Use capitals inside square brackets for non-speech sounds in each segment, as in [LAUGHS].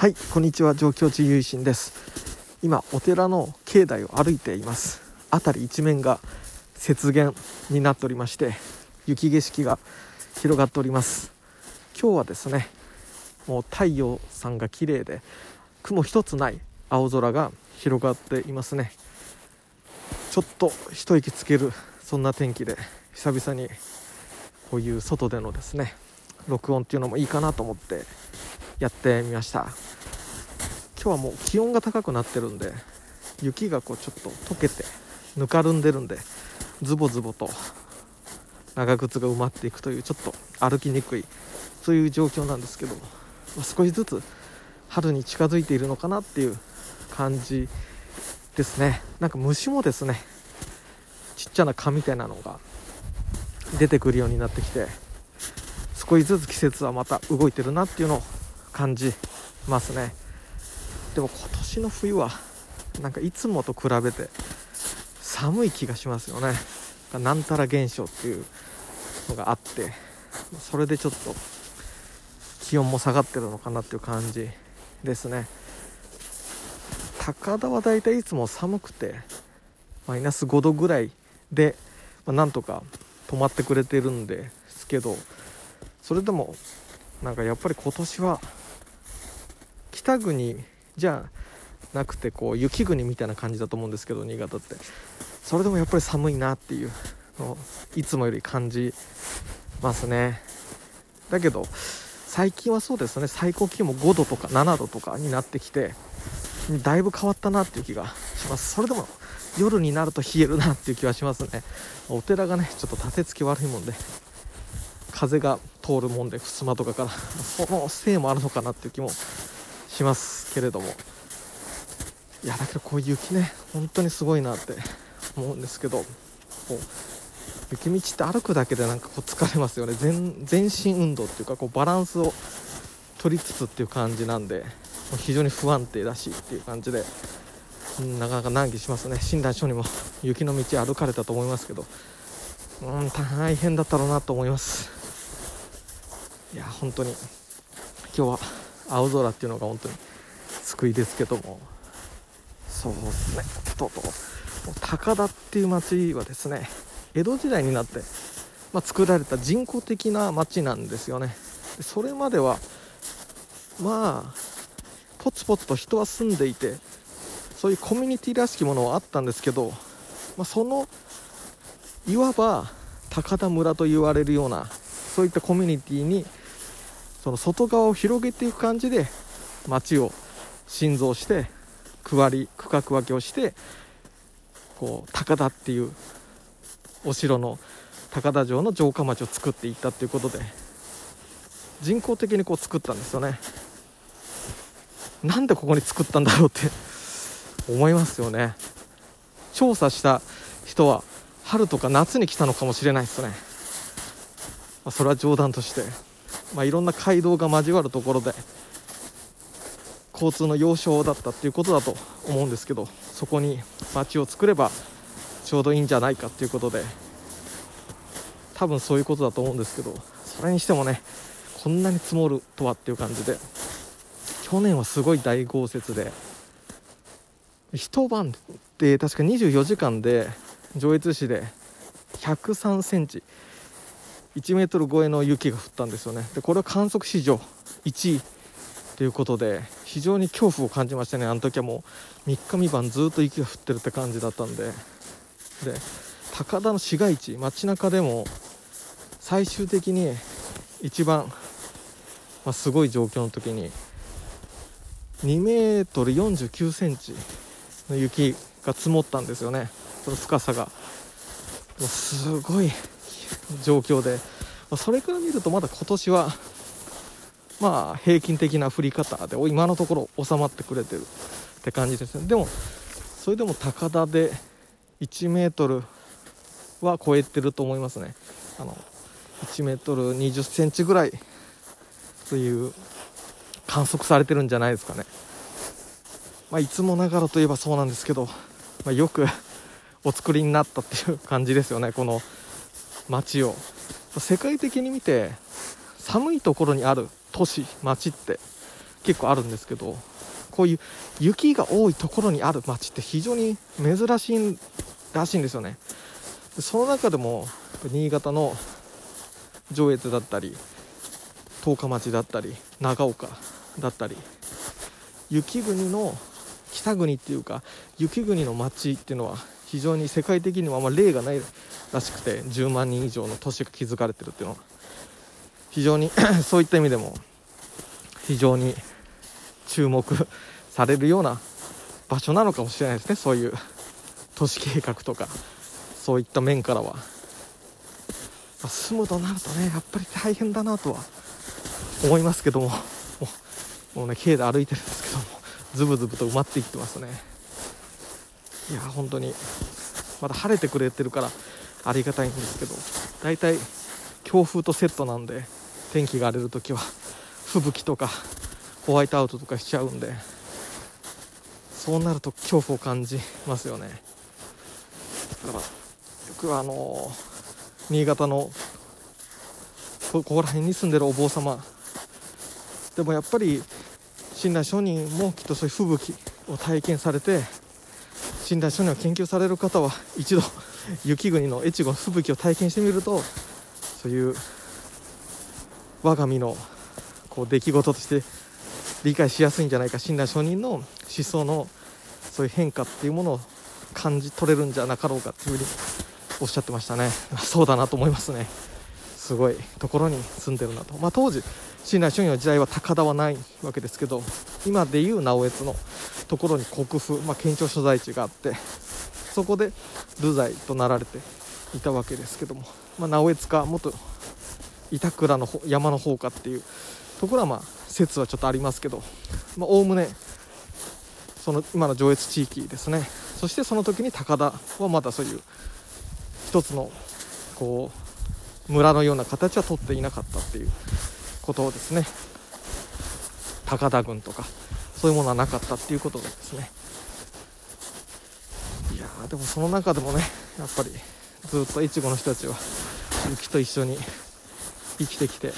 はいこんにちは上京寺ゆいしんです。今お寺の境内を歩いています。辺り一面が雪原になっておりまして雪景色が広がっております。今日はですねもう太陽さんが綺麗で雲一つない青空が広がっていますね。ちょっと一息つけるそんな天気で久々にこういう外でのですね録音っていうのもいいかなと思ってやってみました。今日はもう気温が高くなってるんで雪がこうちょっと溶けてぬかるんでるんでズボズボと長靴が埋まっていくというちょっと歩きにくいそういう状況なんですけども少しずつ春に近づいているのかなっていう感じですね。なんか虫もですねちっちゃな蚊みたいなのが出てくるようになってきて少しずつ季節はまた動いてるなっていうのを感じますね。でも今年の冬はなんかいつもと比べて寒い気がしますよね。なんたら現象っていうのがあってそれでちょっと気温も下がってるのかなっていう感じですね。高田はだいたいいつも寒くてマイナス5度ぐらいで、まあ、なんとか止まってくれてるんですけどそれでもなんかやっぱり今年は北国じゃなくてこう雪国みたいな感じだと思うんですけど新潟って。それでもやっぱり寒いなっていうのをいつもより感じますね。だけど最近はそうですね。最高気温も5度とか7度とかになってきてだいぶ変わったなっていう気がします。それでも夜になると冷えるなっていう気はしますね。お寺がねちょっと立て付き悪いもんで風が通るもんで襖とかからそのせいもあるのかなっていう気もしますけれども。いやだけどこういう雪ね本当にすごいなって思うんですけど。こう雪道って歩くだけでなんかこう疲れますよね。全全身運動っていうかこうバランスを取りつつっていう感じなんで。非常に不安定だしっていう感じで、なかなか難儀しますね。診断書にも雪の道歩かれたと思いますけど。うん大変だったろうなと思います。いや本当に。今日は青空っていうのが本当に救いですけども。そうですね。とうとう。高田っていう町はですね江戸時代になって、まあ、作られた人工的な町なんですよね。それまではまあポツポツと人は住んでいてそういうコミュニティらしきものはあったんですけど、まあ、そのいわば高田村と言われるようなそういったコミュニティにその外側を広げていく感じで町を新造して区割り区画分けをしてこう高田っていうお城の高田城の城下町を作っていったっていうことで人工的にこう作ったんですよね。なんでここに作ったんだろうって思いますよね。調査した人は春とか夏に来たのかもしれないですよね、ま、それは冗談として。まあ、いろんな街道が交わるところで交通の要衝だったっていうことだと思うんですけどそこに街を作ればちょうどいいんじゃないかっていうことで多分そういうことだと思うんですけどそれにしてもねこんなに積もるとはっていう感じで去年はすごい大豪雪で一晩で確か24時間で上越市で103センチ1メートル超えの雪が降ったんですよね。でこれは観測史上1位ということで非常に恐怖を感じましたね。あの時はもう3日3晩ずっと雪が降ってるって感じだったんで。で高田の市街地街中でも最終的に一番、まあ、すごい状況の時に2メートル49センチの雪が積もったんですよね。その深さが。すごい [LAUGHS] 状況で、まそれから見るとまだ今年はまあ平均的な降り方で今のところ収まってくれてるって感じですね。でもそれでも高田で1メートルは超えてると思いますね。あの1メートル20センチぐらいという観測されてるんじゃないですかね。まあいつもながらといえばそうなんですけど、まあ、よくお作りになったっていう感じですよね。この街を。世界的に見て寒いところにある都市町って結構あるんですけどこういう雪が多いところにある町って非常に珍しいらしいんですよね。その中でも新潟の上越だったり十日町だったり長岡だったり雪国の北国っていうか雪国の町っていうのは非常に世界的にもあんま例がないらしくて10万人以上の都市が築かれてるっていうのは非常に [CLEARS THROAT] そういった意味でも非常に注目されるような場所なのかもしれないですね。そういう都市計画とかそういった面からは、まあ、住むとなるとねやっぱり大変だなとは思いますけどももうもうね軽で歩いてるんですけどもズブズブと埋まっていってますね。いや本当にまだ晴れてくれてるからありがたいんですけど大体強風とセットなんで天気が荒れる時は吹雪とかホワイトアウトとかしちゃうんでそうなると恐怖を感じますよね。だからよくあの新潟のここら辺に住んでるお坊様でもやっぱり親鸞上人もきっとそういう吹雪を体験されて親鸞上人を研究される方は一度雪国の越後吹雪を体験してみるとそういう我が身のこう出来事として理解しやすいんじゃないか親鸞上人の思想のそういう変化っていうものを感じ取れるんじゃなかろうかっていうふうにおっしゃってましたね。[LAUGHS] そうだなと思いますね。すごいところに住んでるなと、まあ、当時親鸞上人の時代は高田はないわけですけど今でいう直江津のところに国府、まあ、県庁所在地があってそこで流罪となられていたわけですけども、まあ、直江津か元板倉の山の方かっていうところはまあ説はちょっとありますけどおおむねその今の上越地域ですね。そしてその時に高田はまだそういう一つのこう村のような形は取っていなかったっていうことをですね。高田軍とかそういうものはなかったっていうことですねいやでもその中でもねやっぱりずっと越後の人たちは雪と一緒に生きてきて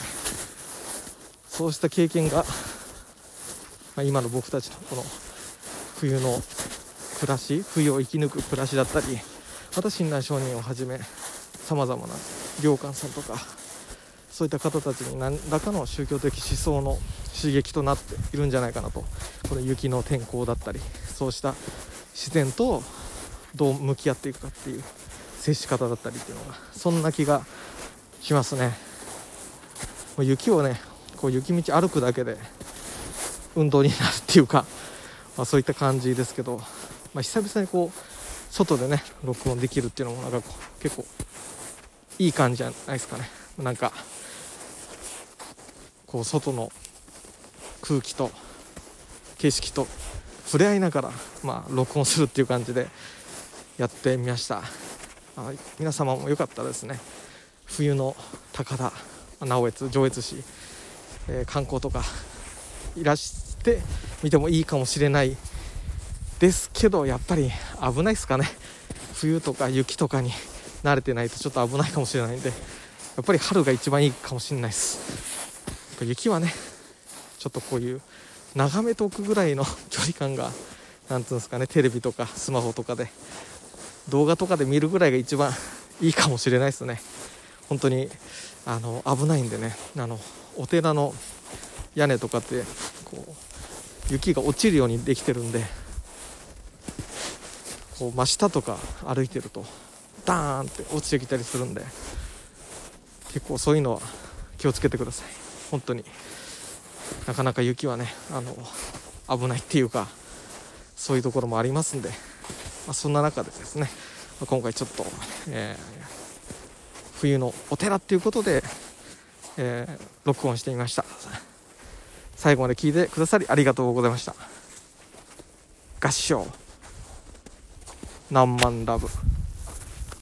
そうした経験が、まあ、今の僕たちのこの冬の暮らし冬を生き抜く暮らしだったりまた親鸞上人をはじめさまざまな良寛さんとかそういった方たちに何らかの宗教的思想の刺激となっているんじゃないかなと。この雪の天候だったりそうした自然とどう向き合っていくかっていう接し方だったりっていうのがそんな気がしますね。もう雪をねこう雪道歩くだけで運動になるっていうか、[LAUGHS] まあ、そういった感じですけど、まあ、久々にこう外でね録音できるっていうのもなんか結構いい感じじゃないですかねなんかこう外の空気と景色と触れ合いながら、まあ、録音するっていう感じでやってみました。あ皆様もよかったらですね。冬の高田直江津上越市、えー、観光とかいらしてみてもいいかもしれないですけどやっぱり危ないですかね。冬とか雪とかに慣れてないとちょっと危ないかもしれないんでやっぱり春が一番いいかもしれないです。雪はねちょっとこういう眺めておくぐらいの距離感が何ていうんですかねテレビとかスマホとかで動画とかで見るぐらいが一番いいかもしれないですね。本当にあの危ないんでね。あのお寺の屋根とかってこう雪が落ちるようにできてるんでこう真下とか歩いてるとダーンって落ちてきたりするんで結構そういうのは気をつけてください。本当に。なかなか雪はねあの危ないっていうかそういうところもありますんで、まあ、そんな中でですねま今回ちょっと、えー冬のお寺っていうことで、えー、録音してみました。最後まで聞いてくださりありがとうございました。合唱。何万ラブ。